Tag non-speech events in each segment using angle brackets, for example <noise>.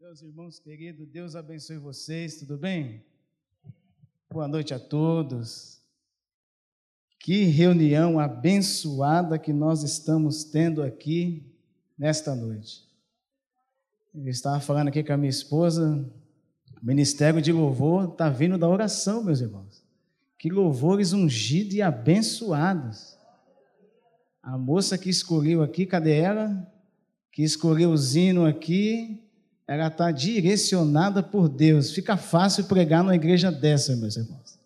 Meus irmãos queridos, Deus abençoe vocês, tudo bem? Boa noite a todos. Que reunião abençoada que nós estamos tendo aqui nesta noite. Eu estava falando aqui com a minha esposa, o ministério de louvor está vindo da oração, meus irmãos. Que louvores ungidos e abençoados. A moça que escolheu aqui, cadê ela? Que escolheu o zino aqui, ela está direcionada por Deus. Fica fácil pregar numa igreja dessa, meus irmãos.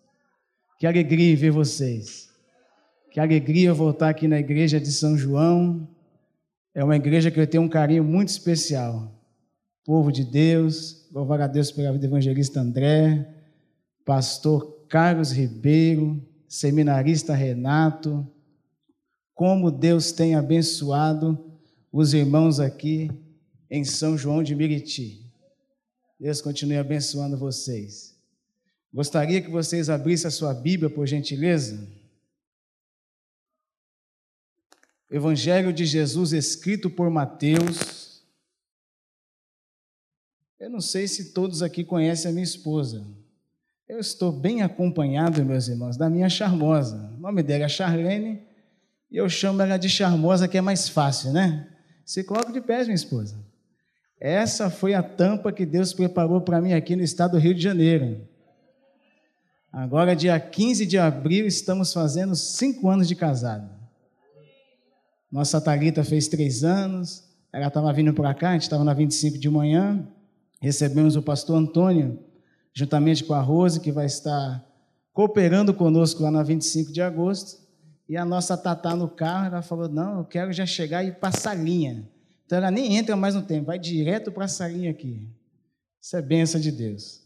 Que alegria ver vocês. Que alegria voltar aqui na igreja de São João. É uma igreja que eu tenho um carinho muito especial. Povo de Deus, louvar a Deus pela vida evangelista André, pastor Carlos Ribeiro, seminarista Renato. Como Deus tem abençoado os irmãos aqui em São João de Miriti. Deus continue abençoando vocês. Gostaria que vocês abrissem a sua Bíblia, por gentileza. Evangelho de Jesus escrito por Mateus. Eu não sei se todos aqui conhecem a minha esposa. Eu estou bem acompanhado, meus irmãos, da minha charmosa. O nome dela é Charlene e eu chamo ela de charmosa, que é mais fácil, né? Se coloca de pé, minha esposa. Essa foi a tampa que Deus preparou para mim aqui no estado do Rio de Janeiro. Agora, dia 15 de abril, estamos fazendo cinco anos de casado. Nossa Thalita fez três anos, ela estava vindo para cá, a gente estava na 25 de manhã, recebemos o pastor Antônio, juntamente com a Rose, que vai estar cooperando conosco lá na 25 de agosto, e a nossa Tatá no carro, ela falou, não, eu quero já chegar e passar linha. Então ela nem entra mais no tempo, vai direto para a salinha aqui. Isso é benção de Deus.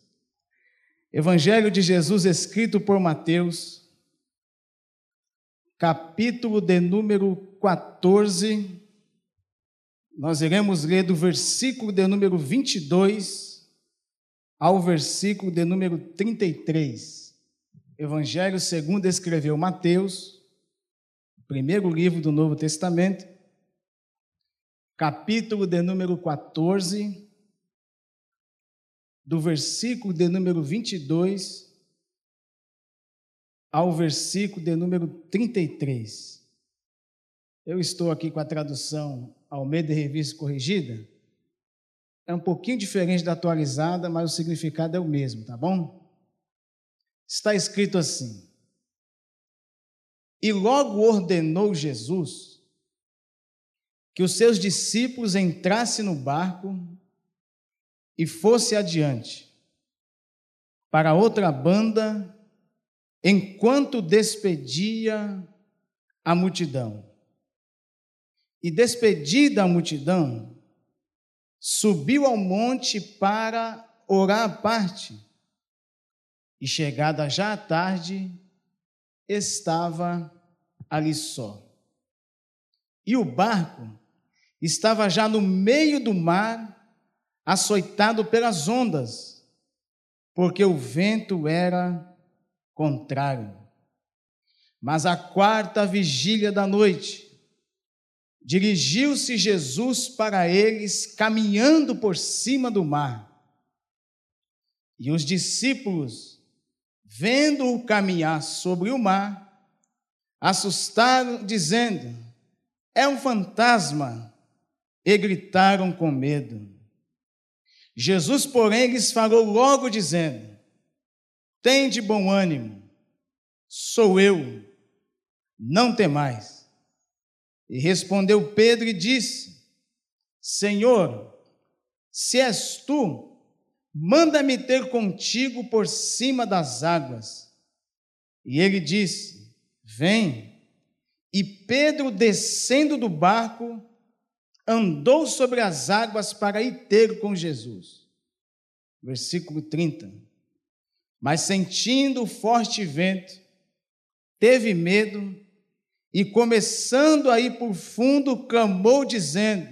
Evangelho de Jesus escrito por Mateus, capítulo de número 14. Nós iremos ler do versículo de número 22 ao versículo de número 33. Evangelho segundo escreveu Mateus, primeiro livro do Novo Testamento capítulo de número 14, do versículo de número 22 ao versículo de número 33. Eu estou aqui com a tradução Almeida Revista Corrigida. É um pouquinho diferente da atualizada, mas o significado é o mesmo, tá bom? Está escrito assim: E logo ordenou Jesus que os seus discípulos entrassem no barco e fosse adiante para outra banda, enquanto despedia a multidão. E despedida a multidão, subiu ao monte para orar à parte. E chegada já a tarde, estava ali só. E o barco estava já no meio do mar, açoitado pelas ondas, porque o vento era contrário. Mas a quarta vigília da noite, dirigiu-se Jesus para eles, caminhando por cima do mar. E os discípulos, vendo-o caminhar sobre o mar, assustaram, dizendo: É um fantasma e gritaram com medo. Jesus, porém, lhes falou logo, dizendo: Tem de bom ânimo, sou eu, não temais. E respondeu Pedro e disse: Senhor, se és tu, manda-me ter contigo por cima das águas. E ele disse: Vem. E Pedro, descendo do barco, andou sobre as águas para ir ter com Jesus. Versículo 30. Mas sentindo o forte vento, teve medo e, começando a ir por fundo, clamou, dizendo: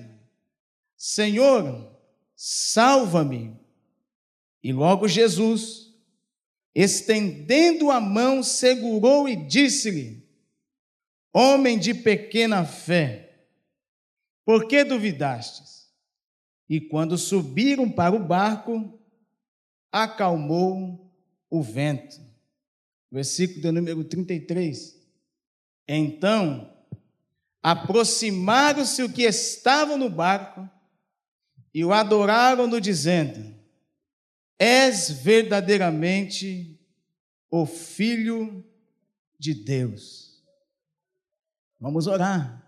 Senhor, salva-me. E logo Jesus, estendendo a mão, segurou e disse-lhe: Homem de pequena fé, por que duvidastes? E quando subiram para o barco, acalmou o vento. Versículo de número 33. Então, aproximaram-se o que estavam no barco e o adoraram-no, dizendo: És verdadeiramente o Filho de Deus. Vamos orar.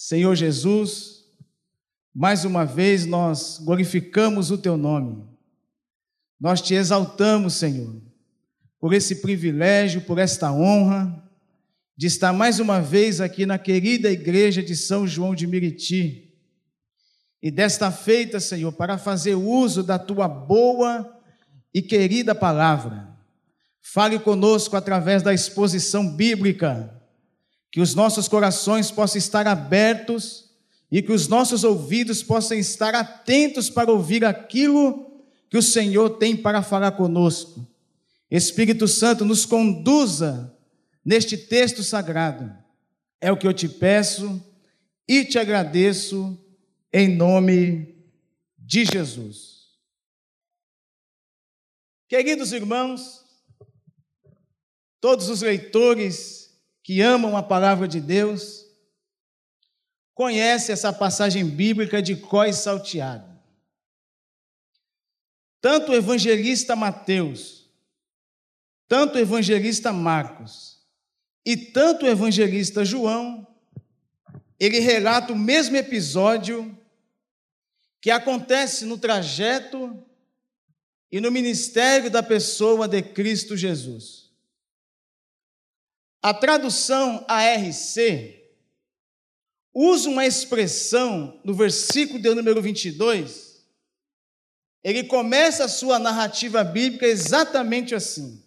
Senhor Jesus, mais uma vez nós glorificamos o teu nome. Nós te exaltamos, Senhor, por esse privilégio, por esta honra de estar mais uma vez aqui na querida igreja de São João de Miriti. E desta feita, Senhor, para fazer uso da tua boa e querida palavra. Fale conosco através da exposição bíblica, que os nossos corações possam estar abertos e que os nossos ouvidos possam estar atentos para ouvir aquilo que o Senhor tem para falar conosco. Espírito Santo, nos conduza neste texto sagrado. É o que eu te peço e te agradeço em nome de Jesus. Queridos irmãos, todos os leitores que amam a palavra de Deus, conhecem essa passagem bíblica de Cós salteado. Tanto o evangelista Mateus, tanto o evangelista Marcos, e tanto o evangelista João, ele relata o mesmo episódio que acontece no trajeto e no ministério da pessoa de Cristo Jesus. A tradução ARC usa uma expressão no versículo de número 22. Ele começa a sua narrativa bíblica exatamente assim.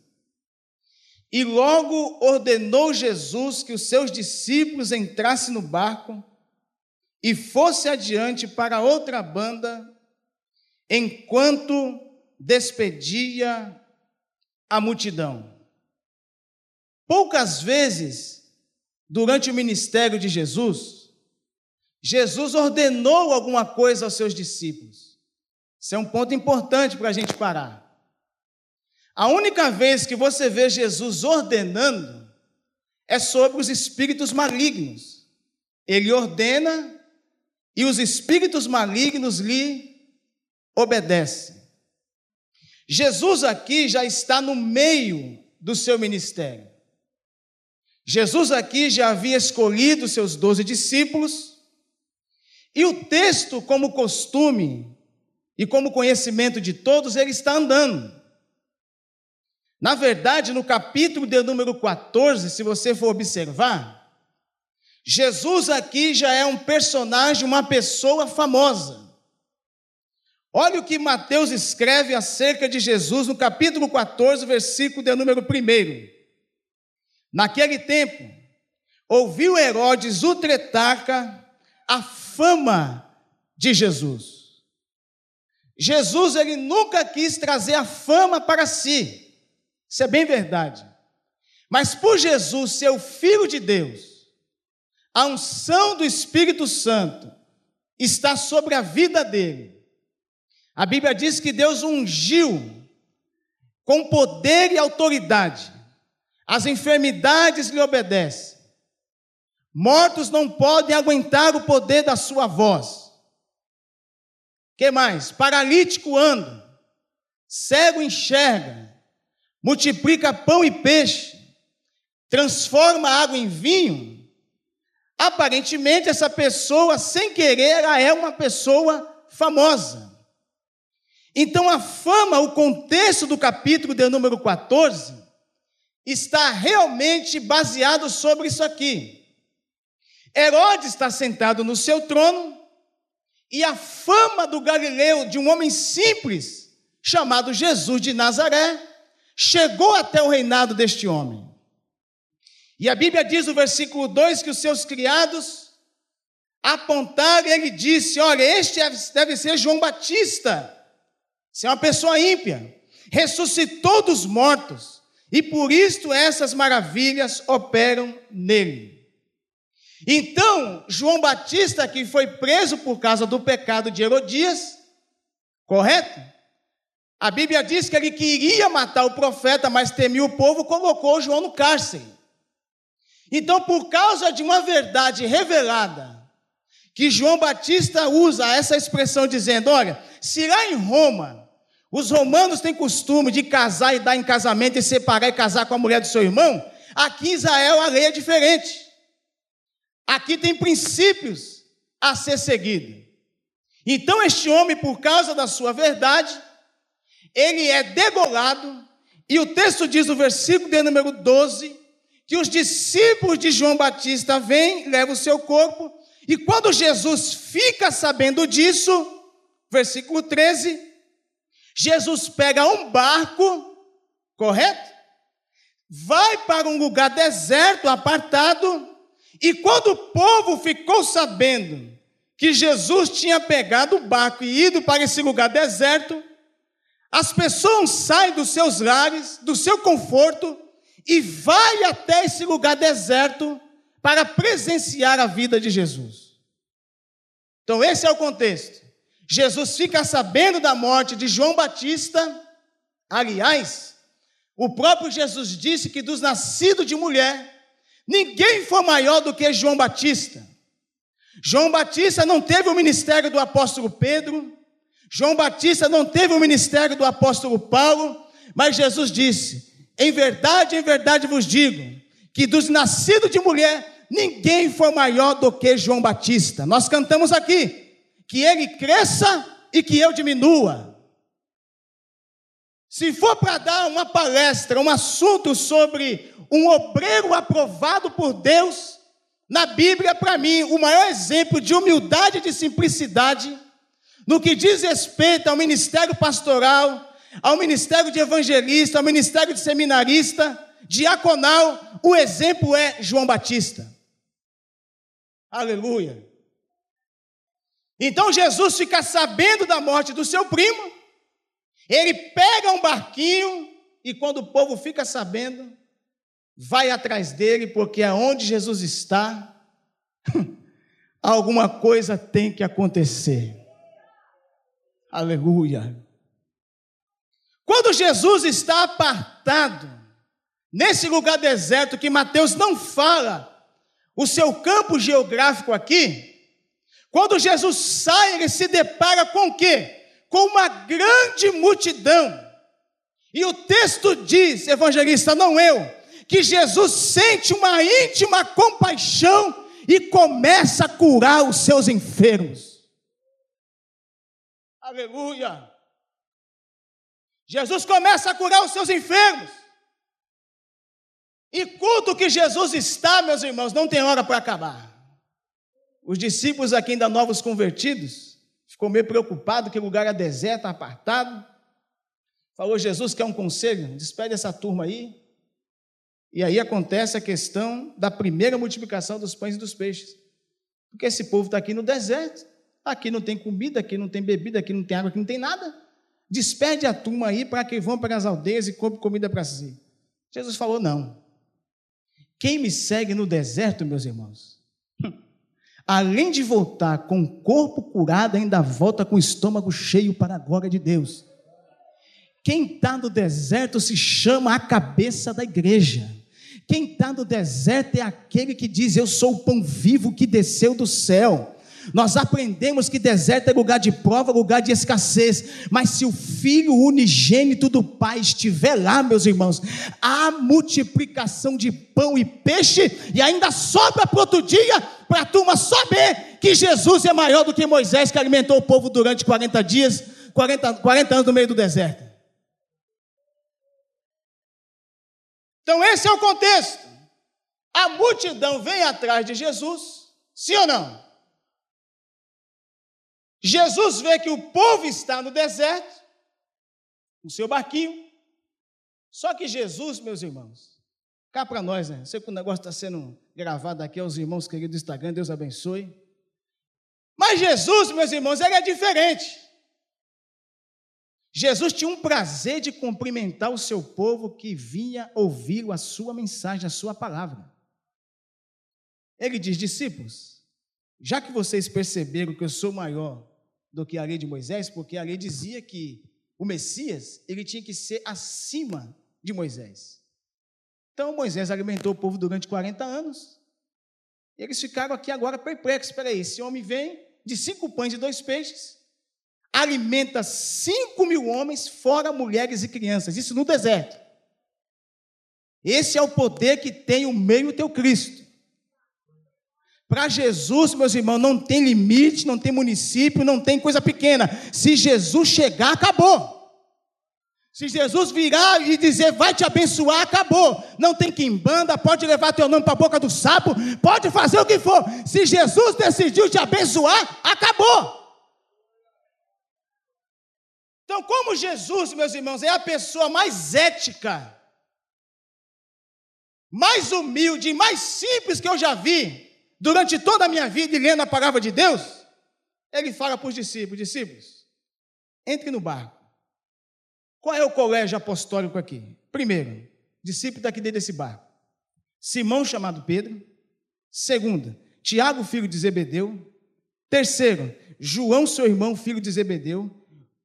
E logo ordenou Jesus que os seus discípulos entrassem no barco e fosse adiante para outra banda, enquanto despedia a multidão. Poucas vezes, durante o ministério de Jesus, Jesus ordenou alguma coisa aos seus discípulos. Isso é um ponto importante para a gente parar. A única vez que você vê Jesus ordenando é sobre os espíritos malignos. Ele ordena e os espíritos malignos lhe obedecem. Jesus aqui já está no meio do seu ministério. Jesus aqui já havia escolhido seus doze discípulos, e o texto, como costume e como conhecimento de todos, ele está andando. Na verdade, no capítulo de número 14, se você for observar, Jesus aqui já é um personagem, uma pessoa famosa. Olha o que Mateus escreve acerca de Jesus no capítulo 14, versículo de número 1. Naquele tempo, ouviu Herodes o tretarca a fama de Jesus. Jesus ele nunca quis trazer a fama para si. Isso é bem verdade. Mas por Jesus ser o Filho de Deus, a unção do Espírito Santo está sobre a vida dele. A Bíblia diz que Deus ungiu com poder e autoridade. As enfermidades lhe obedecem. Mortos não podem aguentar o poder da sua voz. Que mais? Paralítico anda, cego enxerga, multiplica pão e peixe, transforma água em vinho, aparentemente essa pessoa, sem querer, ela é uma pessoa famosa. Então a fama, o contexto do capítulo de número 14, está realmente baseado sobre isso aqui. Herodes está sentado no seu trono e a fama do Galileu, de um homem simples, chamado Jesus de Nazaré, chegou até o reinado deste homem. E a Bíblia diz no versículo 2 que os seus criados apontaram e ele disse: Olha, este deve ser João Batista, se é uma pessoa ímpia, ressuscitou dos mortos, e por isto essas maravilhas operam nele. Então, João Batista, que foi preso por causa do pecado de Herodias, Correto? A Bíblia diz que ele queria matar o profeta, mas temia o povo, colocou João no cárcere. Então, por causa de uma verdade revelada, que João Batista usa essa expressão dizendo: olha, se lá em Roma os romanos têm costume de casar e dar em casamento e separar e casar com a mulher do seu irmão, aqui em Israel a lei é diferente. Aqui tem princípios a ser seguido. Então este homem, por causa da sua verdade, ele é degolado, e o texto diz no versículo de número 12, que os discípulos de João Batista vêm, levam o seu corpo, e quando Jesus fica sabendo disso, versículo 13, Jesus pega um barco, correto? Vai para um lugar deserto, apartado, e quando o povo ficou sabendo que Jesus tinha pegado o barco e ido para esse lugar deserto, as pessoas saem dos seus lares, do seu conforto, e vai até esse lugar deserto para presenciar a vida de Jesus. Então, esse é o contexto. Jesus fica sabendo da morte de João Batista. Aliás, o próprio Jesus disse que dos nascidos de mulher, ninguém foi maior do que João Batista. João Batista não teve o ministério do apóstolo Pedro, João Batista não teve o ministério do apóstolo Paulo, mas Jesus disse: Em verdade, em verdade vos digo, que dos nascidos de mulher, ninguém foi maior do que João Batista. Nós cantamos aqui que ele cresça e que eu diminua. Se for para dar uma palestra, um assunto sobre um obreiro aprovado por Deus, na Bíblia, para mim, o maior exemplo de humildade e de simplicidade, no que diz respeito ao ministério pastoral, ao ministério de evangelista, ao ministério de seminarista, diaconal, o exemplo é João Batista. Aleluia. Então Jesus fica sabendo da morte do seu primo, ele pega um barquinho e quando o povo fica sabendo, vai atrás dele, porque aonde Jesus está, <laughs> alguma coisa tem que acontecer. Aleluia. Quando Jesus está apartado, nesse lugar deserto que Mateus não fala, o seu campo geográfico aqui, quando Jesus sai, ele se depara com o quê? Com uma grande multidão. E o texto diz, evangelista, não eu, que Jesus sente uma íntima compaixão e começa a curar os seus enfermos. Aleluia! Jesus começa a curar os seus enfermos. E culto que Jesus está, meus irmãos, não tem hora para acabar. Os discípulos aqui ainda novos convertidos, ficou meio preocupado que o lugar é deserto, apartado. Falou, Jesus quer um conselho, despede essa turma aí. E aí acontece a questão da primeira multiplicação dos pães e dos peixes. Porque esse povo está aqui no deserto, aqui não tem comida, aqui não tem bebida, aqui não tem água, aqui não tem nada. Despede a turma aí para que vão para as aldeias e compre comida para si. Jesus falou: não. Quem me segue no deserto, meus irmãos, além de voltar com o corpo curado, ainda volta com o estômago cheio para a glória de Deus. Quem está no deserto se chama a cabeça da igreja. Quem está no deserto é aquele que diz: Eu sou o pão vivo que desceu do céu. Nós aprendemos que deserto é lugar de prova, lugar de escassez. Mas se o Filho unigênito do Pai estiver lá, meus irmãos, há multiplicação de pão e peixe, e ainda sobra para outro dia, para a turma saber que Jesus é maior do que Moisés, que alimentou o povo durante 40 dias, 40, 40 anos no meio do deserto. Então, esse é o contexto. A multidão vem atrás de Jesus, sim ou não? Jesus vê que o povo está no deserto, no seu barquinho. Só que Jesus, meus irmãos, cá para nós, né? Sei que o negócio está sendo gravado aqui aos irmãos queridos do Instagram, Deus abençoe. Mas Jesus, meus irmãos, ele é diferente. Jesus tinha um prazer de cumprimentar o seu povo que vinha ouvir a sua mensagem, a sua palavra. Ele diz: discípulos, já que vocês perceberam que eu sou maior do que a lei de Moisés, porque a lei dizia que o Messias, ele tinha que ser acima de Moisés. Então Moisés alimentou o povo durante 40 anos. E eles ficaram aqui agora perplexos. Espera aí, esse homem vem de cinco pães e dois peixes, alimenta cinco mil homens, fora mulheres e crianças. Isso no deserto. Esse é o poder que tem o meio teu Cristo. Para Jesus, meus irmãos, não tem limite, não tem município, não tem coisa pequena. Se Jesus chegar, acabou. Se Jesus virar e dizer vai te abençoar, acabou. Não tem quem banda, pode levar teu nome para a boca do sapo, pode fazer o que for. Se Jesus decidiu te abençoar, acabou. Então, como Jesus, meus irmãos, é a pessoa mais ética, mais humilde, mais simples que eu já vi durante toda a minha vida e lendo a palavra de Deus, ele fala para os discípulos: discípulos, entre no barco. Qual é o colégio apostólico aqui? Primeiro, discípulo daqui dentro desse barco. Simão, chamado Pedro. Segundo, Tiago, filho de Zebedeu. Terceiro, João, seu irmão, filho de Zebedeu.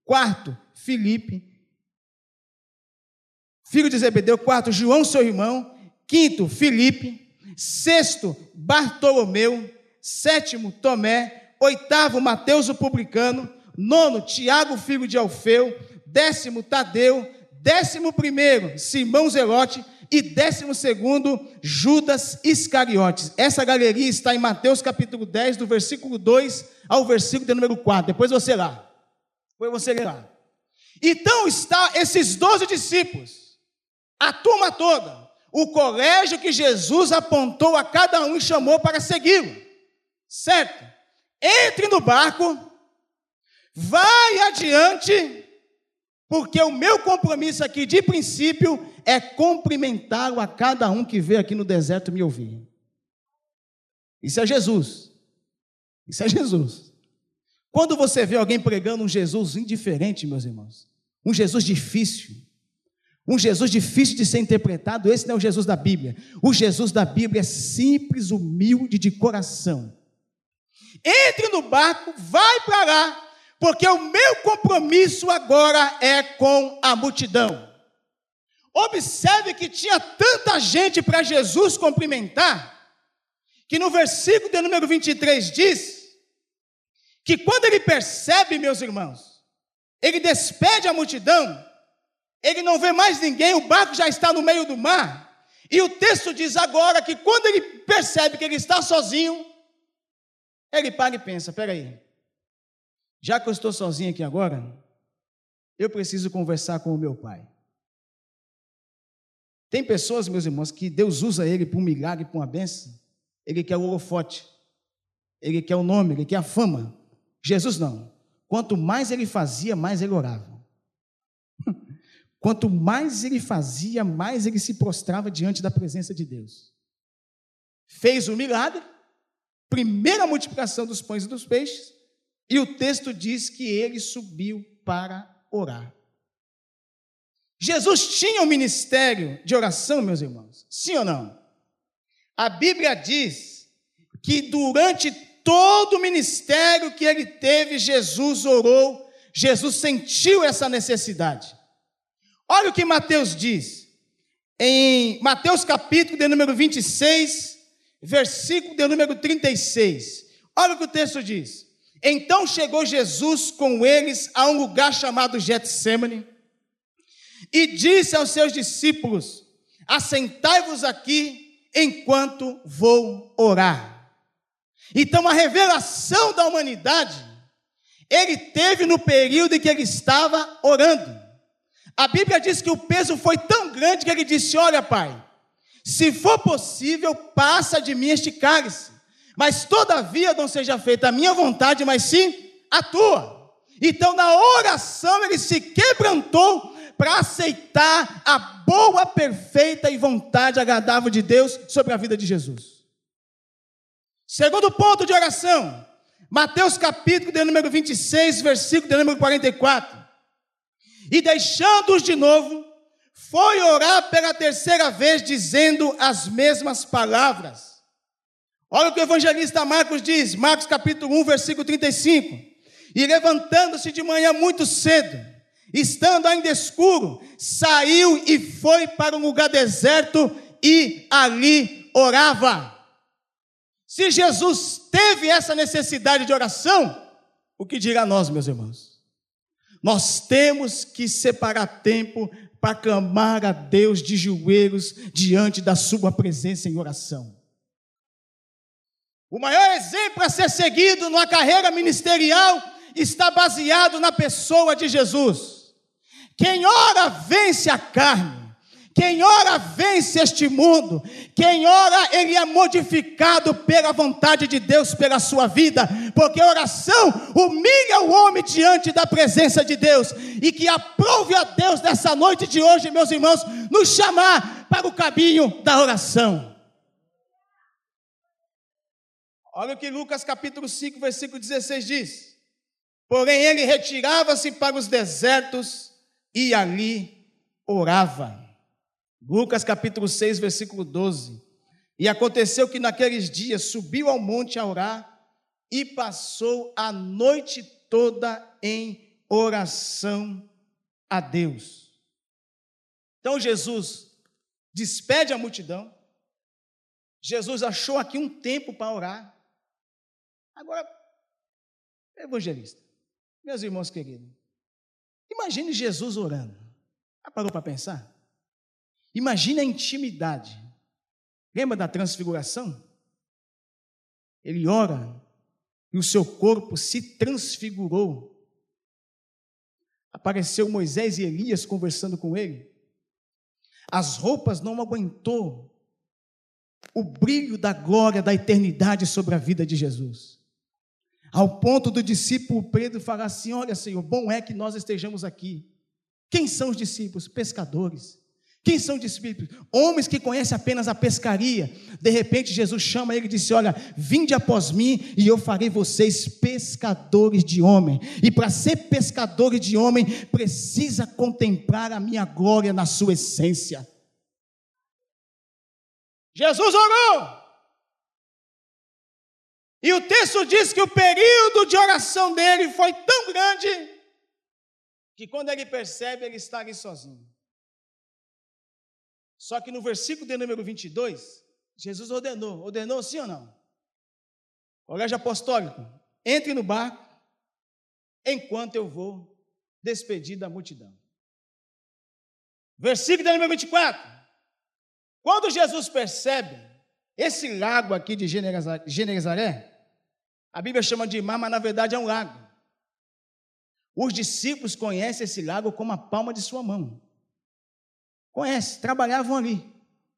Quarto, Filipe, filho de Zebedeu. Quarto, João, seu irmão. Quinto, Filipe. Sexto, Bartolomeu. Sétimo, Tomé. Oitavo, Mateus, o publicano. Nono, Tiago, filho de Alfeu décimo Tadeu, décimo primeiro Simão Zelote e décimo segundo Judas Iscariotes. Essa galeria está em Mateus capítulo 10, do versículo 2 ao versículo de número 4. Depois você lá. Depois você lê lá. Então está esses doze discípulos, a turma toda, o colégio que Jesus apontou a cada um e chamou para segui-lo. Certo? Entre no barco, vai adiante porque o meu compromisso aqui, de princípio, é cumprimentar a cada um que veio aqui no deserto me ouvir. Isso é Jesus. Isso é Jesus. Quando você vê alguém pregando um Jesus indiferente, meus irmãos, um Jesus difícil, um Jesus difícil de ser interpretado, esse não é o Jesus da Bíblia. O Jesus da Bíblia é simples, humilde de coração. Entre no barco, vai para lá, porque o meu compromisso agora é com a multidão. Observe que tinha tanta gente para Jesus cumprimentar, que no versículo de número 23 diz que quando ele percebe, meus irmãos, ele despede a multidão, ele não vê mais ninguém, o barco já está no meio do mar. E o texto diz agora que quando ele percebe que ele está sozinho, ele para e pensa: peraí, já que eu estou sozinho aqui agora, eu preciso conversar com o meu pai. Tem pessoas, meus irmãos, que Deus usa ele para um milagre, para uma benção. Ele quer o holofote, ele quer o nome, ele quer a fama. Jesus não. Quanto mais ele fazia, mais ele orava. Quanto mais ele fazia, mais ele se prostrava diante da presença de Deus. Fez o milagre, primeira multiplicação dos pães e dos peixes, e o texto diz que ele subiu para orar. Jesus tinha um ministério de oração, meus irmãos? Sim ou não? A Bíblia diz que durante todo o ministério que ele teve, Jesus orou, Jesus sentiu essa necessidade. Olha o que Mateus diz, em Mateus capítulo de número 26, versículo de número 36. Olha o que o texto diz. Então chegou Jesus com eles a um lugar chamado Getsemane e disse aos seus discípulos: Assentai-vos aqui enquanto vou orar. Então a revelação da humanidade ele teve no período em que ele estava orando. A Bíblia diz que o peso foi tão grande que ele disse: Olha, Pai, se for possível, passa de mim este cálice. Mas todavia não seja feita a minha vontade, mas sim a tua. Então, na oração, ele se quebrantou para aceitar a boa, perfeita e vontade agradável de Deus sobre a vida de Jesus. Segundo ponto de oração, Mateus capítulo de número 26, versículo de número 44. E deixando-os de novo, foi orar pela terceira vez, dizendo as mesmas palavras. Olha o que o evangelista Marcos diz, Marcos capítulo 1, versículo 35. E levantando-se de manhã muito cedo, estando ainda escuro, saiu e foi para um lugar deserto e ali orava. Se Jesus teve essa necessidade de oração, o que dirá nós, meus irmãos? Nós temos que separar tempo para clamar a Deus de joelhos diante da Sua presença em oração. O maior exemplo a ser seguido numa carreira ministerial está baseado na pessoa de Jesus. Quem ora vence a carne. Quem ora vence este mundo. Quem ora, ele é modificado pela vontade de Deus pela sua vida, porque a oração humilha o homem diante da presença de Deus. E que aprove a Deus nessa noite de hoje, meus irmãos, nos chamar para o caminho da oração. Olha o que Lucas capítulo 5, versículo 16 diz. Porém, ele retirava-se para os desertos e ali orava. Lucas capítulo 6, versículo 12. E aconteceu que naqueles dias subiu ao monte a orar e passou a noite toda em oração a Deus. Então Jesus despede a multidão. Jesus achou aqui um tempo para orar. Agora, evangelista, meus irmãos queridos, imagine Jesus orando. Já parou para pensar? Imagine a intimidade. Lembra da transfiguração? Ele ora e o seu corpo se transfigurou. Apareceu Moisés e Elias conversando com ele. As roupas não aguentou o brilho da glória da eternidade sobre a vida de Jesus. Ao ponto do discípulo Pedro falar assim: Olha, Senhor, bom é que nós estejamos aqui. Quem são os discípulos? Pescadores. Quem são discípulos? Homens que conhecem apenas a pescaria. De repente, Jesus chama ele e disse: Olha, vinde após mim e eu farei vocês pescadores de homem. E para ser pescadores de homem, precisa contemplar a minha glória na sua essência. Jesus orou. E o texto diz que o período de oração dele foi tão grande que quando ele percebe, ele está ali sozinho. Só que no versículo de número 22, Jesus ordenou. Ordenou sim ou não? Colégio apostólico, entre no barco, enquanto eu vou despedir da multidão. Versículo de número 24. Quando Jesus percebe esse lago aqui de Genezaré, a Bíblia chama de mar, mas na verdade é um lago. Os discípulos conhecem esse lago como a palma de sua mão. Conhece, trabalhavam ali.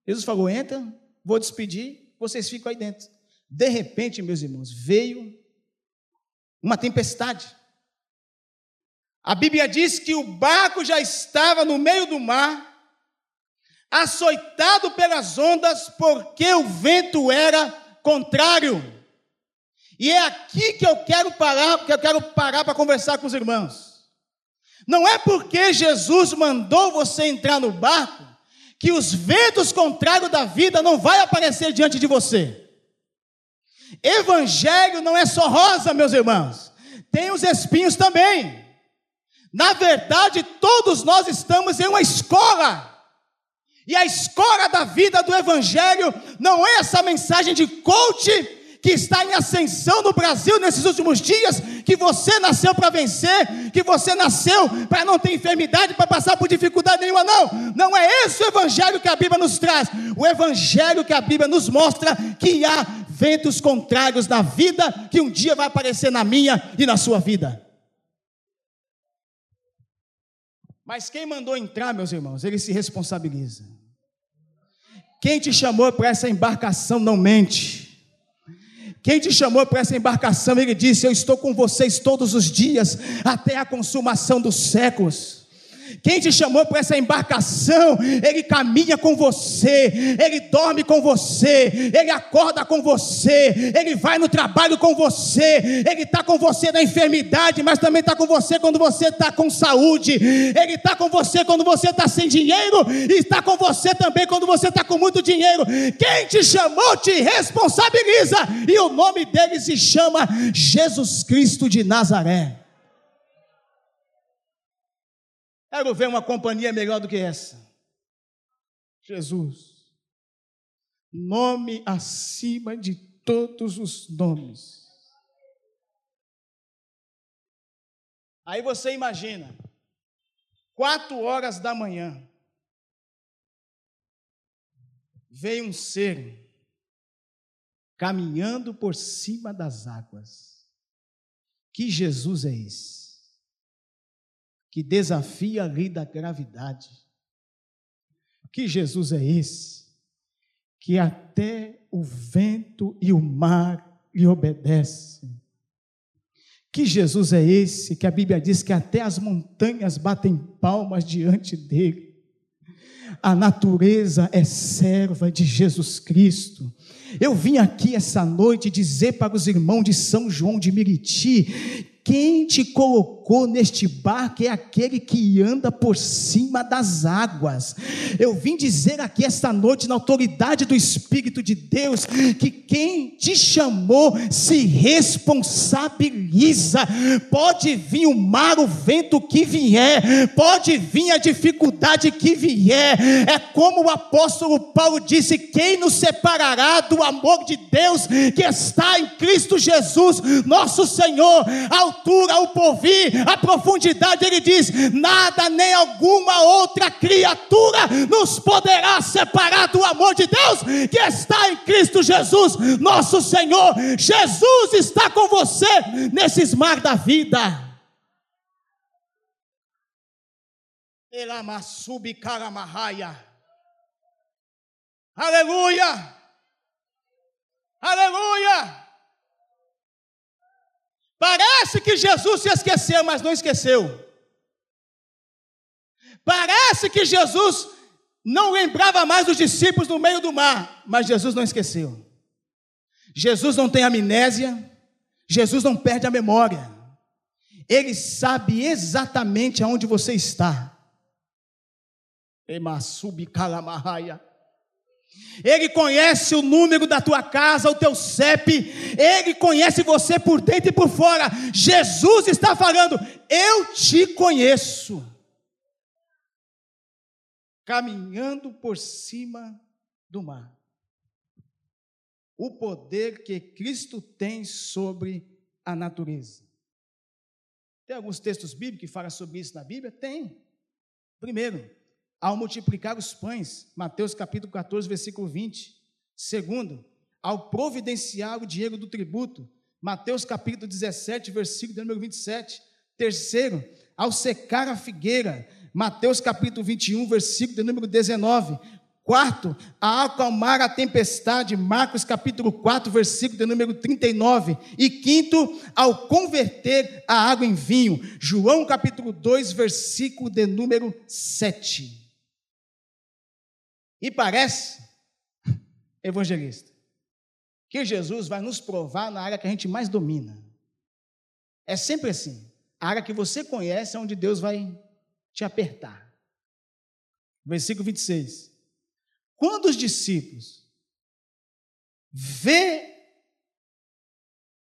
Jesus falou: entra, vou despedir, vocês ficam aí dentro. De repente, meus irmãos, veio uma tempestade. A Bíblia diz que o barco já estava no meio do mar, açoitado pelas ondas, porque o vento era contrário. E é aqui que eu quero parar, que eu quero parar para conversar com os irmãos. Não é porque Jesus mandou você entrar no barco que os ventos contrários da vida não vai aparecer diante de você. Evangelho não é só rosa, meus irmãos. Tem os espinhos também. Na verdade, todos nós estamos em uma escola. E a escola da vida do Evangelho não é essa mensagem de coach que está em ascensão no Brasil nesses últimos dias, que você nasceu para vencer, que você nasceu para não ter enfermidade, para passar por dificuldade nenhuma, não. Não é esse o evangelho que a Bíblia nos traz. O evangelho que a Bíblia nos mostra que há ventos contrários na vida que um dia vai aparecer na minha e na sua vida. Mas quem mandou entrar, meus irmãos, ele se responsabiliza. Quem te chamou para essa embarcação não mente. Quem te chamou para essa embarcação, ele disse: Eu estou com vocês todos os dias, até a consumação dos séculos. Quem te chamou para essa embarcação, ele caminha com você, ele dorme com você, ele acorda com você, ele vai no trabalho com você, ele está com você na enfermidade, mas também está com você quando você está com saúde, ele está com você quando você está sem dinheiro, e está com você também quando você está com muito dinheiro. Quem te chamou te responsabiliza, e o nome dele se chama Jesus Cristo de Nazaré. Quero ver uma companhia melhor do que essa. Jesus. Nome acima de todos os nomes. Aí você imagina, quatro horas da manhã, veio um ser caminhando por cima das águas. Que Jesus é esse? Que desafia a lei da gravidade. Que Jesus é esse? Que até o vento e o mar lhe obedecem. Que Jesus é esse que a Bíblia diz que até as montanhas batem palmas diante dele? A natureza é serva de Jesus Cristo. Eu vim aqui essa noite dizer para os irmãos de São João de Miriti quem te colocou neste barco é aquele que anda por cima das águas. Eu vim dizer aqui esta noite, na autoridade do Espírito de Deus, que quem te chamou se responsabiliza. Pode vir o mar, o vento que vier, pode vir a dificuldade que vier. É como o apóstolo Paulo disse: quem nos separará do amor de Deus que está em Cristo Jesus, nosso Senhor? Altura, o porvir, a profundidade, ele diz: nada nem alguma outra criatura nos poderá separar do amor de Deus que está em Cristo Jesus, nosso Senhor. Jesus está com você nesses mar da vida. Aleluia! Aleluia! Parece que Jesus se esqueceu, mas não esqueceu. Parece que Jesus não lembrava mais dos discípulos no meio do mar, mas Jesus não esqueceu. Jesus não tem amnésia, Jesus não perde a memória. Ele sabe exatamente aonde você está. Emassubi calamahaya. Ele conhece o número da tua casa, o teu CEP, ele conhece você por dentro e por fora. Jesus está falando: Eu te conheço. Caminhando por cima do mar. O poder que Cristo tem sobre a natureza. Tem alguns textos bíblicos que falam sobre isso na Bíblia? Tem. Primeiro, ao multiplicar os pães, Mateus capítulo 14, versículo 20. Segundo, ao providenciar o dinheiro do tributo, Mateus capítulo 17, versículo número 27. Terceiro, ao secar a figueira, Mateus capítulo 21, versículo número 19. Quarto, a acalmar a tempestade, Marcos capítulo 4, versículo de número 39. E quinto, ao converter a água em vinho, João capítulo 2, versículo de número 7. E parece, evangelista, que Jesus vai nos provar na área que a gente mais domina. É sempre assim. A área que você conhece é onde Deus vai te apertar. Versículo 26. Quando os discípulos vê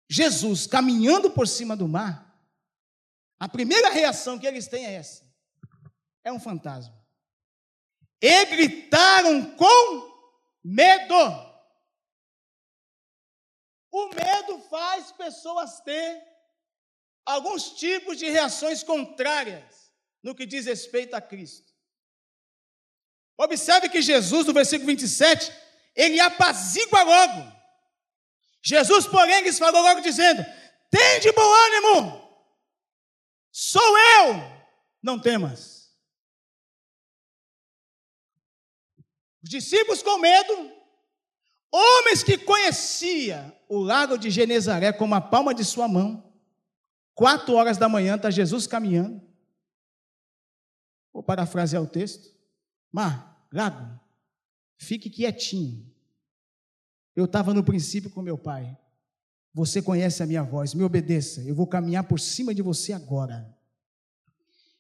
Jesus caminhando por cima do mar, a primeira reação que eles têm é essa: é um fantasma e gritaram com medo. O medo faz pessoas ter alguns tipos de reações contrárias no que diz respeito a Cristo. Observe que Jesus, no versículo 27, ele apazigua logo. Jesus, porém, lhes falou logo dizendo: Tem de bom ânimo, sou eu, não temas. Os discípulos com medo, homens que conhecia o lago de Genezaré como a palma de sua mão, quatro horas da manhã está Jesus caminhando. Vou parafrasear o texto. Mar, lago, fique quietinho. Eu estava no princípio com meu pai. Você conhece a minha voz, me obedeça. Eu vou caminhar por cima de você agora.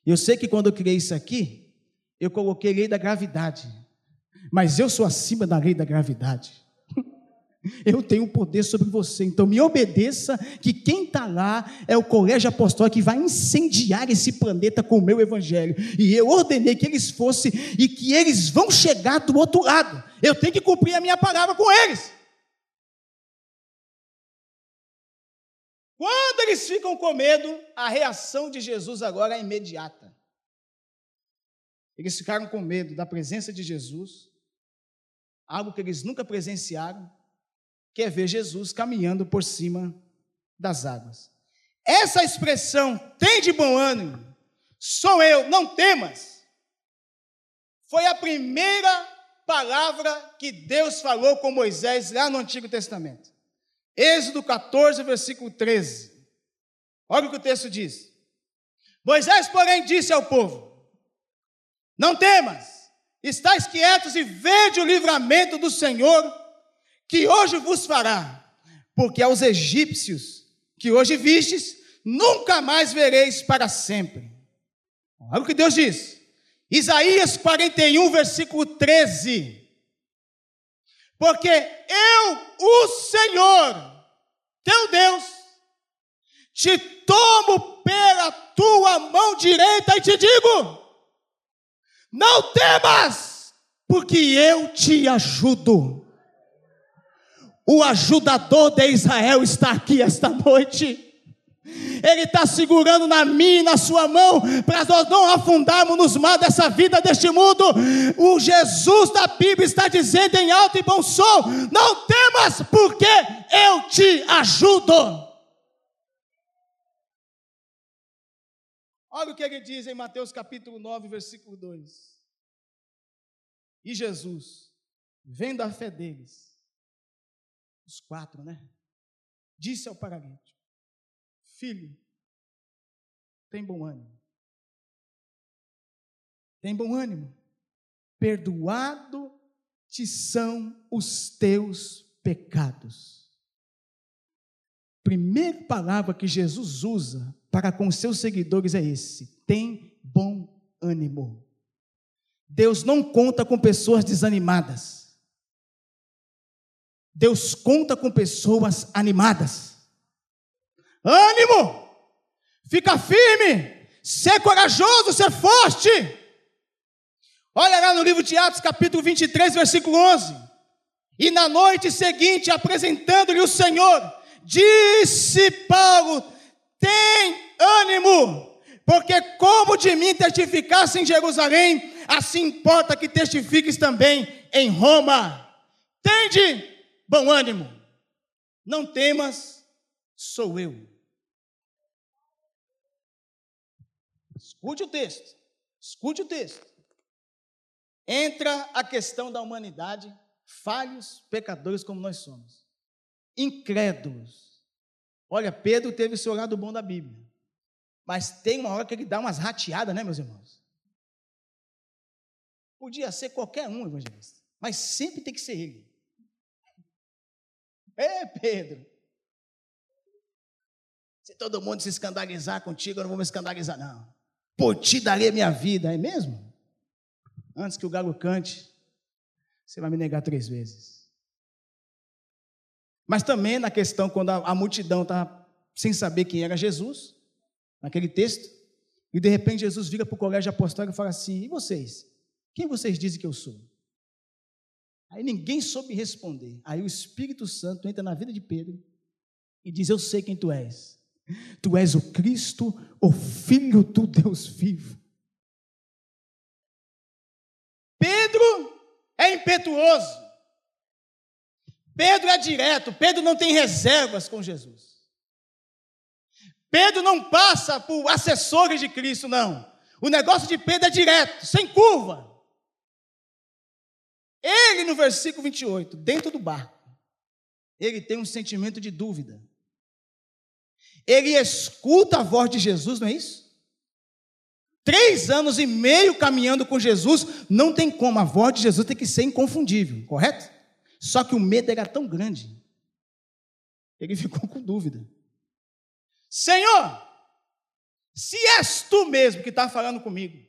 Eu sei que quando eu criei isso aqui, eu coloquei lei da gravidade mas eu sou acima da lei da gravidade. Eu tenho poder sobre você, então me obedeça, que quem está lá é o colégio apostólico que vai incendiar esse planeta com o meu evangelho. E eu ordenei que eles fossem e que eles vão chegar do outro lado. Eu tenho que cumprir a minha palavra com eles. Quando eles ficam com medo, a reação de Jesus agora é imediata. Eles ficaram com medo da presença de Jesus, algo que eles nunca presenciaram, que é ver Jesus caminhando por cima das águas. Essa expressão, tem de bom ânimo, sou eu, não temas, foi a primeira palavra que Deus falou com Moisés lá no Antigo Testamento. Êxodo 14, versículo 13. Olha o que o texto diz. Moisés, porém, disse ao povo: Não temas, estáis quietos e vede o livramento do Senhor, que hoje vos fará, porque aos egípcios que hoje vistes, nunca mais vereis para sempre. Olha o que Deus diz. Isaías 41, versículo 13. Porque eu, o Senhor, teu Deus, te tomo pela tua mão direita e te digo: não temas, porque eu te ajudo. O ajudador de Israel está aqui esta noite. Ele está segurando na minha e na sua mão, para nós não afundarmos nos mar dessa vida, deste mundo. O Jesus da Bíblia está dizendo em alto e bom som: não temas, porque eu te ajudo. Olha o que ele diz em Mateus capítulo 9, versículo 2. E Jesus, vendo a fé deles, os quatro, né? Disse ao paralítico: Filho, tem bom ânimo. Tem bom ânimo. Perdoado te são os teus pecados. Primeira palavra que Jesus usa para com seus seguidores é esse: tem bom ânimo. Deus não conta com pessoas desanimadas. Deus conta com pessoas animadas. Ânimo! Fica firme! Ser corajoso, ser forte! Olha lá no livro de Atos, capítulo 23, versículo 11. E na noite seguinte, apresentando-lhe o Senhor, disse Paulo: Tem ânimo, porque como de mim testificasse em Jerusalém, assim importa que testifiques também em Roma. Tende bom ânimo, não temas, sou eu. Escute o texto. Escute o texto. Entra a questão da humanidade, falhos, pecadores como nós somos. Incrédulos. Olha, Pedro teve o seu lado bom da Bíblia. Mas tem uma hora que ele dá umas rateadas, né, meus irmãos? Podia ser qualquer um evangelista, mas sempre tem que ser ele. <laughs> É, Pedro. Se todo mundo se escandalizar contigo, eu não vou me escandalizar, não por ti darei minha vida, é mesmo? Antes que o galo cante, você vai me negar três vezes. Mas também na questão, quando a, a multidão está sem saber quem era Jesus, naquele texto, e de repente Jesus vira para o colégio apostólico e fala assim: E vocês? Quem vocês dizem que eu sou? Aí ninguém soube responder. Aí o Espírito Santo entra na vida de Pedro e diz: Eu sei quem tu és. Tu és o Cristo, o Filho do Deus vivo. Pedro é impetuoso. Pedro é direto. Pedro não tem reservas com Jesus. Pedro não passa por assessores de Cristo, não. O negócio de Pedro é direto, sem curva. Ele, no versículo 28, dentro do barco, ele tem um sentimento de dúvida ele escuta a voz de Jesus, não é isso? Três anos e meio caminhando com Jesus, não tem como, a voz de Jesus tem que ser inconfundível, correto? Só que o medo era tão grande, ele ficou com dúvida. Senhor, se és tu mesmo que está falando comigo,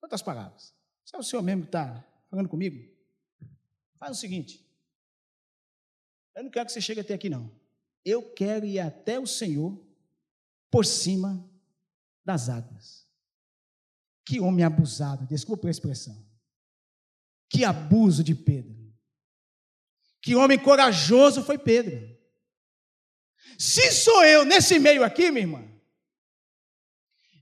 outras palavras, se é o Senhor mesmo que está falando comigo, faz o seguinte: Eu não quero que você chegue até aqui, não. Eu quero ir até o Senhor por cima das águas. Que homem abusado, desculpa a expressão. Que abuso de Pedro. Que homem corajoso foi Pedro. Se sou eu nesse meio aqui, minha irmã,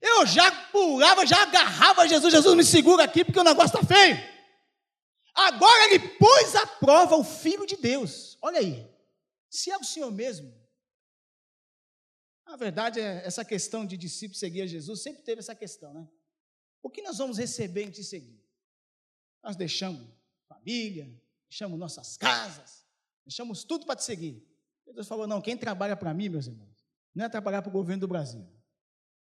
eu já pulava, já agarrava Jesus, Jesus me segura aqui porque o negócio está feio. Agora ele pôs à prova o Filho de Deus. Olha aí, se é o Senhor mesmo. A verdade é essa questão de discípulo seguir a Jesus, sempre teve essa questão, né? O que nós vamos receber em te seguir? Nós deixamos família, deixamos nossas casas, deixamos tudo para te seguir. Deus falou: não, quem trabalha para mim, meus irmãos, não é trabalhar para o governo do Brasil.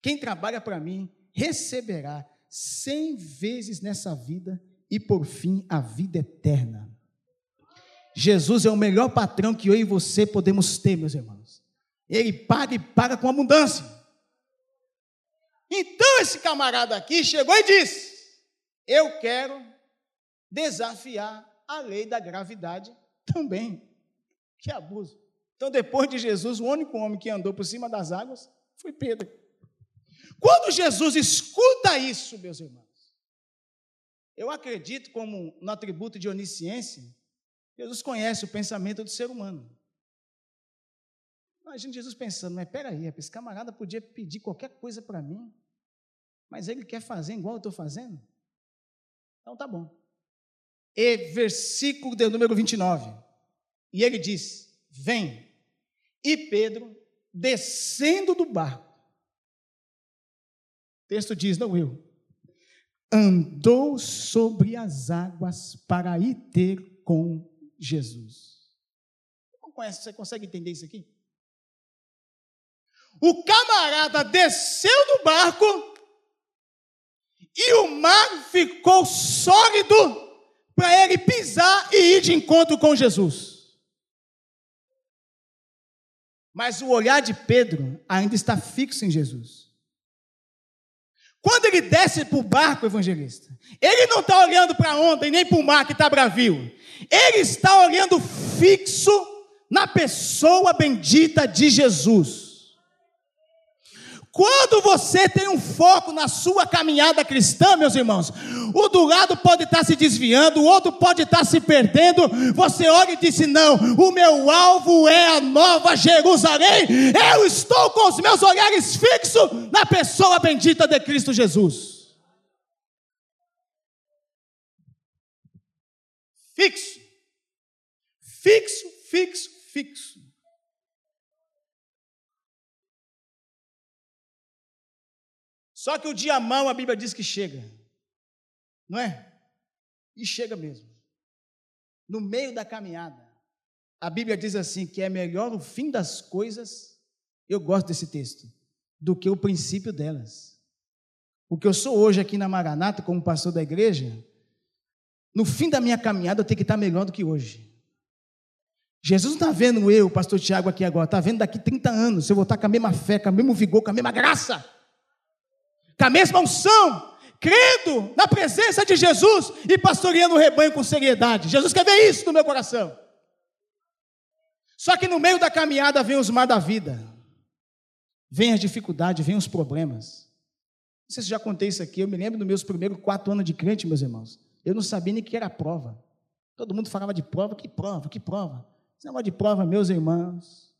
Quem trabalha para mim receberá cem vezes nessa vida e por fim a vida eterna. Jesus é o melhor patrão que eu e você podemos ter, meus irmãos. Ele paga e paga com abundância. Então esse camarada aqui chegou e disse: Eu quero desafiar a lei da gravidade também. Que abuso. Então, depois de Jesus, o único homem que andou por cima das águas foi Pedro. Quando Jesus escuta isso, meus irmãos, eu acredito, como no atributo de onisciência, Jesus conhece o pensamento do ser humano. Imagina Jesus pensando, mas peraí, esse camarada podia pedir qualquer coisa para mim, mas ele quer fazer igual eu estou fazendo? Então tá bom. E versículo de número 29. E ele diz: Vem. E Pedro, descendo do barco, o texto diz, não eu, andou sobre as águas para ir ter com Jesus. Você consegue entender isso aqui? O camarada desceu do barco e o mar ficou sólido para ele pisar e ir de encontro com Jesus. Mas o olhar de Pedro ainda está fixo em Jesus. Quando ele desce para o barco, evangelista, ele não está olhando para onda e nem para o mar que está bravio. Ele está olhando fixo na pessoa bendita de Jesus. Quando você tem um foco na sua caminhada cristã, meus irmãos, o do lado pode estar se desviando, o outro pode estar se perdendo. Você olha e diz: Não, o meu alvo é a nova Jerusalém. Eu estou com os meus olhares fixos na pessoa bendita de Cristo Jesus. Fixo, fixo, fixo, fixo. Só que o dia mau a Bíblia diz que chega. Não é? E chega mesmo. No meio da caminhada, a Bíblia diz assim: que é melhor o fim das coisas, eu gosto desse texto, do que o princípio delas. O que eu sou hoje aqui na Maranata, como pastor da igreja, no fim da minha caminhada eu tenho que estar melhor do que hoje. Jesus não está vendo eu, pastor Tiago, aqui agora, está vendo daqui 30 anos, se eu voltar com a mesma fé, com o mesmo vigor, com a mesma graça com a mesma unção, crendo na presença de Jesus e pastoreando o rebanho com seriedade. Jesus quer ver isso no meu coração. Só que no meio da caminhada vem os mar da vida, vem as dificuldades, vem os problemas. Não sei se já contei isso aqui, eu me lembro dos meus primeiros quatro anos de crente, meus irmãos. Eu não sabia nem que era prova. Todo mundo falava de prova, que prova, que prova. Esse negócio de prova, meus irmãos.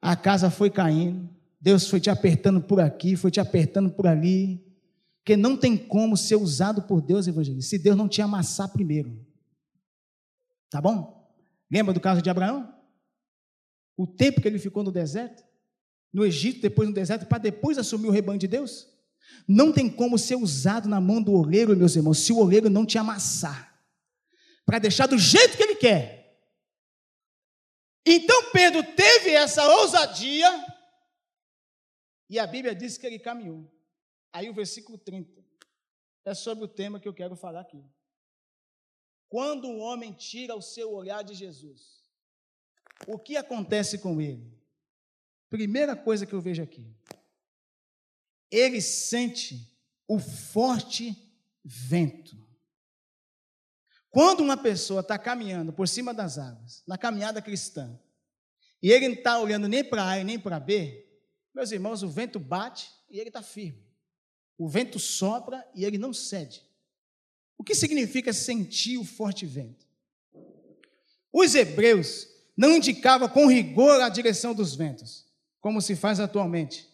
A casa foi caindo. Deus foi te apertando por aqui, foi te apertando por ali. Porque não tem como ser usado por Deus, evangelista, se Deus não te amassar primeiro. Tá bom? Lembra do caso de Abraão? O tempo que ele ficou no deserto, no Egito, depois no deserto, para depois assumir o rebanho de Deus? Não tem como ser usado na mão do oleiro, meus irmãos, se o oleiro não te amassar, para deixar do jeito que ele quer. Então Pedro teve essa ousadia e a Bíblia diz que ele caminhou. Aí o versículo 30 é sobre o tema que eu quero falar aqui. Quando o homem tira o seu olhar de Jesus, o que acontece com ele? Primeira coisa que eu vejo aqui. Ele sente o forte vento. Quando uma pessoa está caminhando por cima das águas, na caminhada cristã, e ele não está olhando nem para A e nem para B, meus irmãos, o vento bate e ele está firme. O vento sopra e ele não cede. O que significa sentir o forte vento? Os hebreus não indicavam com rigor a direção dos ventos, como se faz atualmente.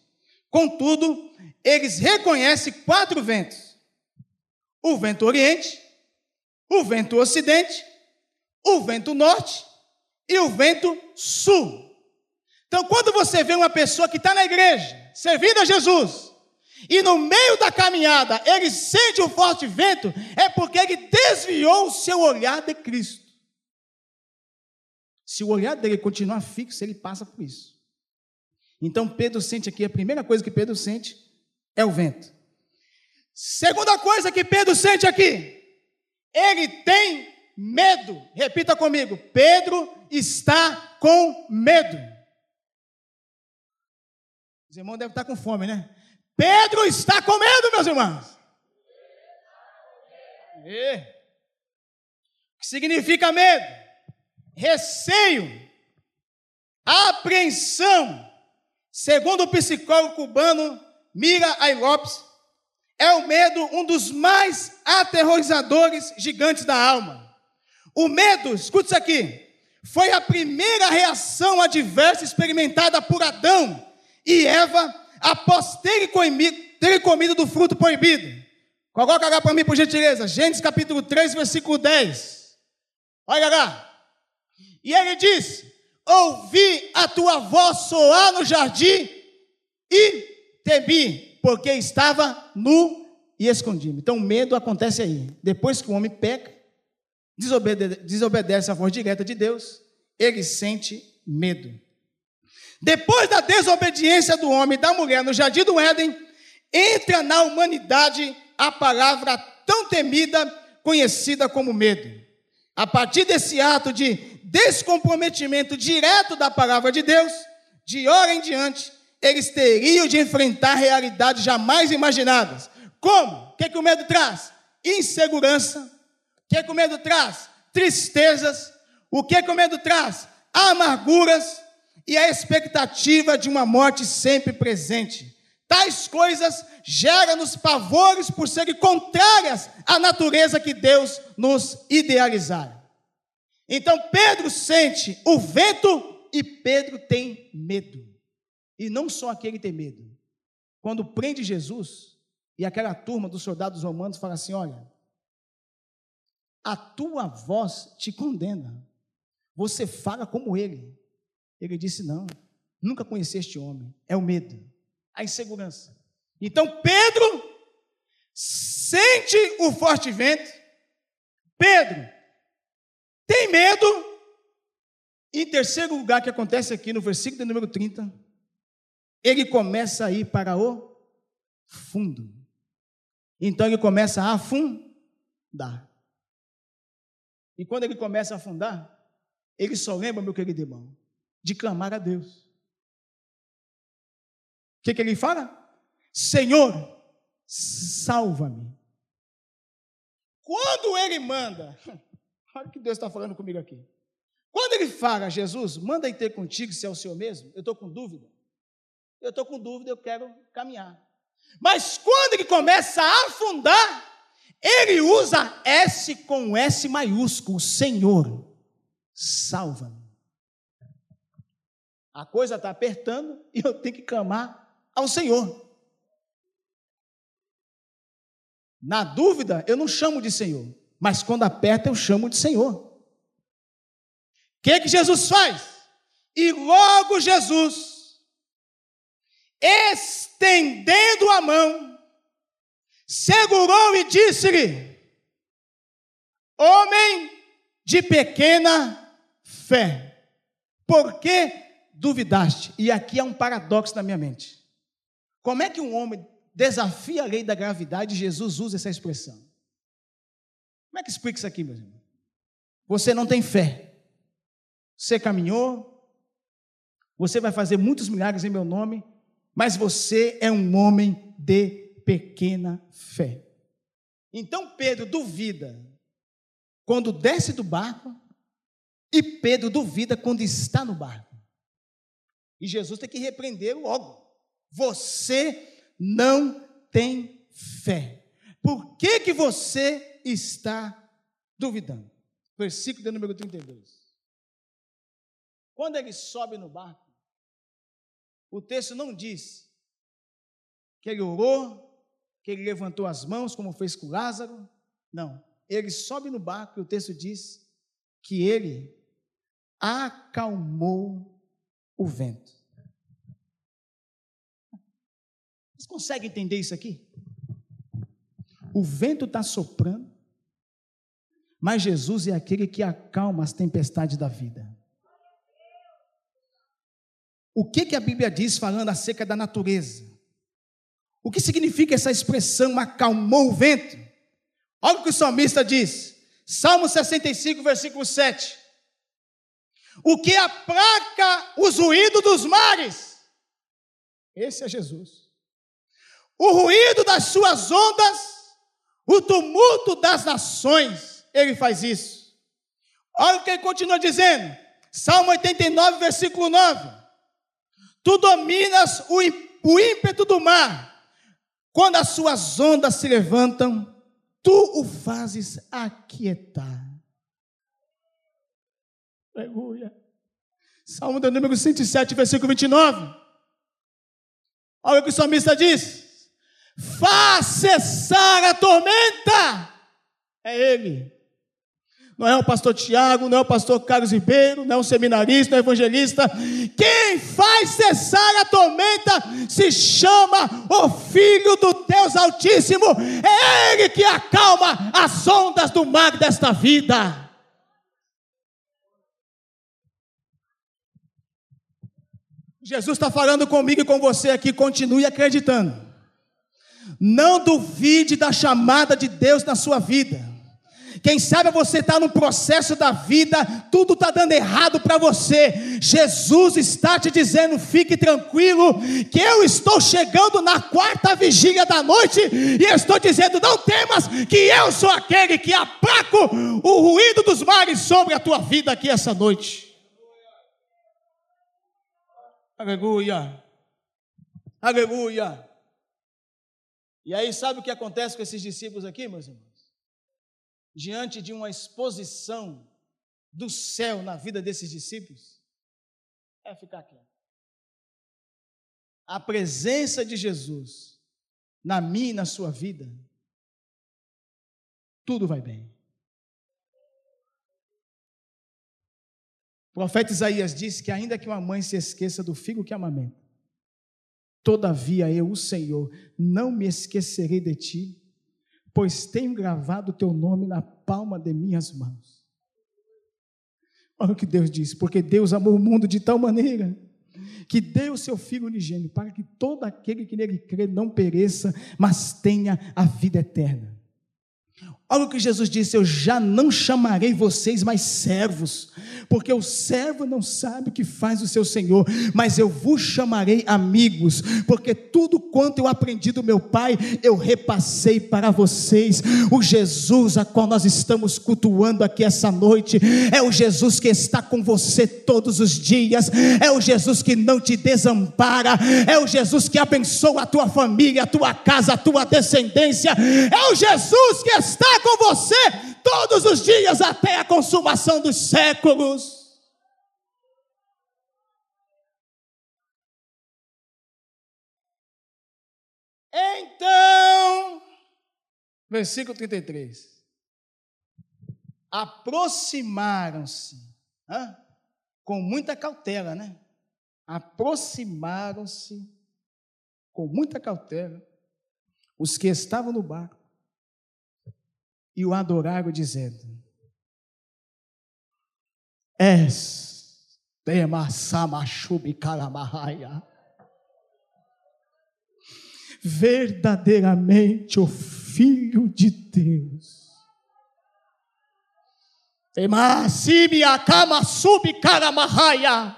Contudo, eles reconhecem quatro ventos: o vento oriente, o vento ocidente, o vento norte e o vento sul. Então, quando você vê uma pessoa que está na igreja, servindo a Jesus, e no meio da caminhada ele sente um forte vento, é porque ele desviou o seu olhar de Cristo. Se o olhar dele continuar fixo, ele passa por isso. Então Pedro sente aqui, a primeira coisa que Pedro sente é o vento. Segunda coisa que Pedro sente aqui, ele tem medo. Repita comigo: Pedro está com medo. Os irmãos devem estar com fome, né? Pedro está com medo, meus irmãos. E, o que significa medo? Receio, apreensão. Segundo o psicólogo cubano Mira A. Lopes, é o medo um dos mais aterrorizadores gigantes da alma. O medo, escute isso aqui, foi a primeira reação adversa experimentada por Adão e Eva após terem comido, terem comido do fruto proibido. Coloca lá para mim, por gentileza. Gênesis capítulo 3, versículo 10. Olha lá. E ele diz: Ouvi a tua voz soar no jardim e temi, porque estava nu e escondi-me. Então medo acontece aí. Depois que o homem peca, desobedece, desobedece a voz direta de Deus, ele sente medo. Depois da desobediência do homem e da mulher no jardim do Éden, entra na humanidade a palavra tão temida, conhecida como medo. A partir desse ato de descomprometimento direto da palavra de Deus, de hora em diante, eles teriam de enfrentar realidades jamais imaginadas. Como? O que, é que o medo traz? Insegurança. O que, é que o medo traz? Tristezas. O que, é que o medo traz? Amarguras e a expectativa de uma morte sempre presente. Tais coisas geram-nos pavores por serem contrárias à natureza que Deus nos idealizar. Então Pedro sente o vento e Pedro tem medo. E não só aquele tem medo. Quando prende Jesus e aquela turma dos soldados romanos fala assim: olha, a tua voz te condena. Você fala como ele. Ele disse: Não, nunca conheci este homem. É o medo, a insegurança. Então Pedro sente o forte vento. Pedro tem medo. Em terceiro lugar, que acontece aqui no versículo número 30, ele começa a ir para o fundo. Então ele começa a afundar. E quando ele começa a afundar, ele só lembra, meu querido irmão, de clamar a Deus. O que, que ele fala? Senhor, salva-me. Quando ele manda, <laughs> olha o que Deus está falando comigo aqui. Quando ele fala, Jesus, manda ter contigo se é o Senhor mesmo, eu estou com dúvida. Eu estou com dúvida, eu quero caminhar. Mas quando ele começa a afundar, ele usa S com S maiúsculo, Senhor, salva-me. A coisa está apertando e eu tenho que clamar ao Senhor. Na dúvida, eu não chamo de Senhor, mas quando aperta, eu chamo de Senhor. O que, que Jesus faz? E logo Jesus, estendendo a mão, segurou e disse-lhe: Homem de pequena fé, por que duvidaste. E aqui há um paradoxo na minha mente. Como é que um homem desafia a lei da gravidade e Jesus usa essa expressão? Como é que explica isso aqui, meu irmão? Você não tem fé. Você caminhou, você vai fazer muitos milagres em meu nome, mas você é um homem de pequena fé. Então Pedro duvida. quando desce do barco e Pedro duvida quando está no barco. E Jesus tem que repreender logo. Você não tem fé. Por que, que você está duvidando? Versículo de número 32. Quando ele sobe no barco, o texto não diz que ele orou, que ele levantou as mãos, como fez com Lázaro. Não. Ele sobe no barco e o texto diz que ele acalmou o vento. Vocês conseguem entender isso aqui? O vento está soprando, mas Jesus é aquele que acalma as tempestades da vida. O que, que a Bíblia diz falando acerca da natureza? O que significa essa expressão acalmou o vento? Olha o que o salmista diz, Salmo 65, versículo 7. O que aplaca os ruídos dos mares? Esse é Jesus o ruído das suas ondas, o tumulto das nações. Ele faz isso. Olha o que ele continua dizendo. Salmo 89, versículo 9. Tu dominas o, o ímpeto do mar. Quando as suas ondas se levantam, tu o fazes aquietar. Aleluia. Salmo do número 107, versículo 29. Olha o que o salmista diz faz cessar a tormenta. É Ele. Não é o pastor Tiago, não é o pastor Carlos Ribeiro, não é um seminarista, não é um evangelista. Quem faz cessar a tormenta se chama o Filho do Deus Altíssimo. É Ele que acalma as ondas do mar desta vida. Jesus está falando comigo e com você aqui, continue acreditando. Não duvide da chamada de Deus na sua vida. Quem sabe você está no processo da vida, tudo está dando errado para você. Jesus está te dizendo: fique tranquilo, que eu estou chegando na quarta vigília da noite, e estou dizendo: não temas, que eu sou aquele que aplaco o ruído dos mares sobre a tua vida aqui essa noite. Aleluia, aleluia. E aí, sabe o que acontece com esses discípulos aqui, meus irmãos? Diante de uma exposição do céu na vida desses discípulos, é ficar quieto. A presença de Jesus na minha e na sua vida, tudo vai bem. O profeta Isaías disse que ainda que uma mãe se esqueça do filho que amamenta, Todavia eu, o Senhor, não me esquecerei de ti, pois tenho gravado o teu nome na palma de minhas mãos. Olha o que Deus diz, porque Deus amou o mundo de tal maneira que deu o seu Filho unigênito para que todo aquele que nele crê não pereça, mas tenha a vida eterna. Olha o que Jesus disse: Eu já não chamarei vocês mais servos, porque o servo não sabe o que faz o seu senhor, mas eu vos chamarei amigos, porque tudo quanto eu aprendi do meu Pai, eu repassei para vocês. O Jesus a qual nós estamos cultuando aqui essa noite, é o Jesus que está com você todos os dias, é o Jesus que não te desampara, é o Jesus que abençoa a tua família, a tua casa, a tua descendência, é o Jesus que está com você todos os dias até a consumação dos séculos. Então, versículo 33. Aproximaram-se, com muita cautela, né? Aproximaram-se com muita cautela os que estavam no barco e o adoraram, dizendo: És Temasamachubi Kalamahaya. Verdadeiramente o Filho de Deus. Temasimi Akama Subi Kalamahaya.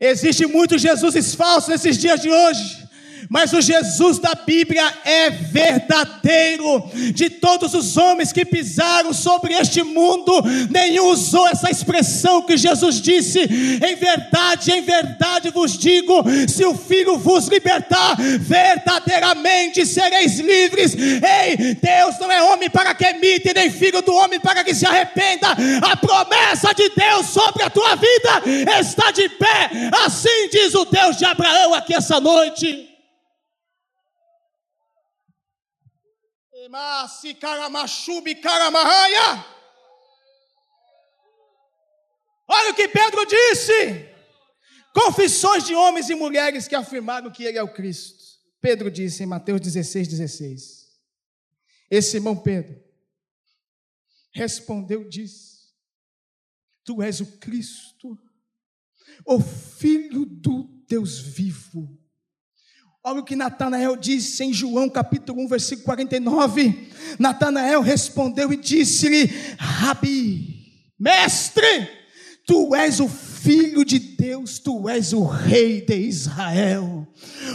Existe muitos Jesuses falsos nesses dias de hoje Mas o Jesus da Bíblia é verdadeiro. De todos os homens que pisaram sobre este mundo, nenhum usou essa expressão que Jesus disse: Em verdade, em verdade vos digo: se o Filho vos libertar, verdadeiramente sereis livres. Ei, Deus não é homem para que emite, nem filho do homem para que se arrependa. A promessa de Deus sobre a tua vida está de pé. Assim diz o Deus de Abraão aqui essa noite. Olha o que Pedro disse. Confissões de homens e mulheres que afirmaram que ele é o Cristo. Pedro disse em Mateus 16, 16. Esse irmão Pedro respondeu, disse: Tu és o Cristo, o Filho do Deus vivo. Olha o que Natanael disse em João capítulo 1, versículo 49. Natanael respondeu e disse-lhe: Rabi, mestre, tu és o filho de Deus, tu és o rei de Israel.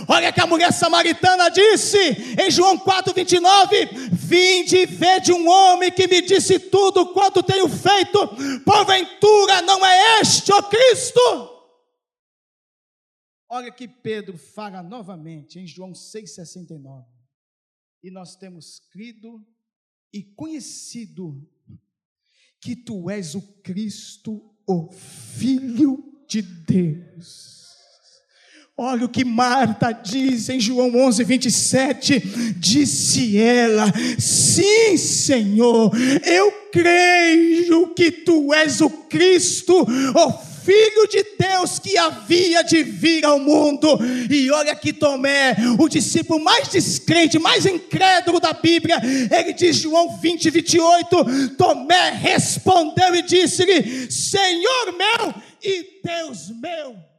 Olha que a mulher samaritana disse em João 4, 29: Vinde e vede um homem que me disse tudo quanto tenho feito, porventura não é este o Cristo? Olha que Pedro fala novamente em João 6,69. E nós temos crido e conhecido que tu és o Cristo, o Filho de Deus. Olha o que Marta diz em João 11, 27. Disse ela: Sim, Senhor, eu creio que tu és o Cristo, o Filho de Deus que havia de vir ao mundo. E olha que Tomé, o discípulo mais descrente, mais incrédulo da Bíblia, ele diz João 20, 28, Tomé respondeu e disse-lhe, Senhor meu e Deus meu.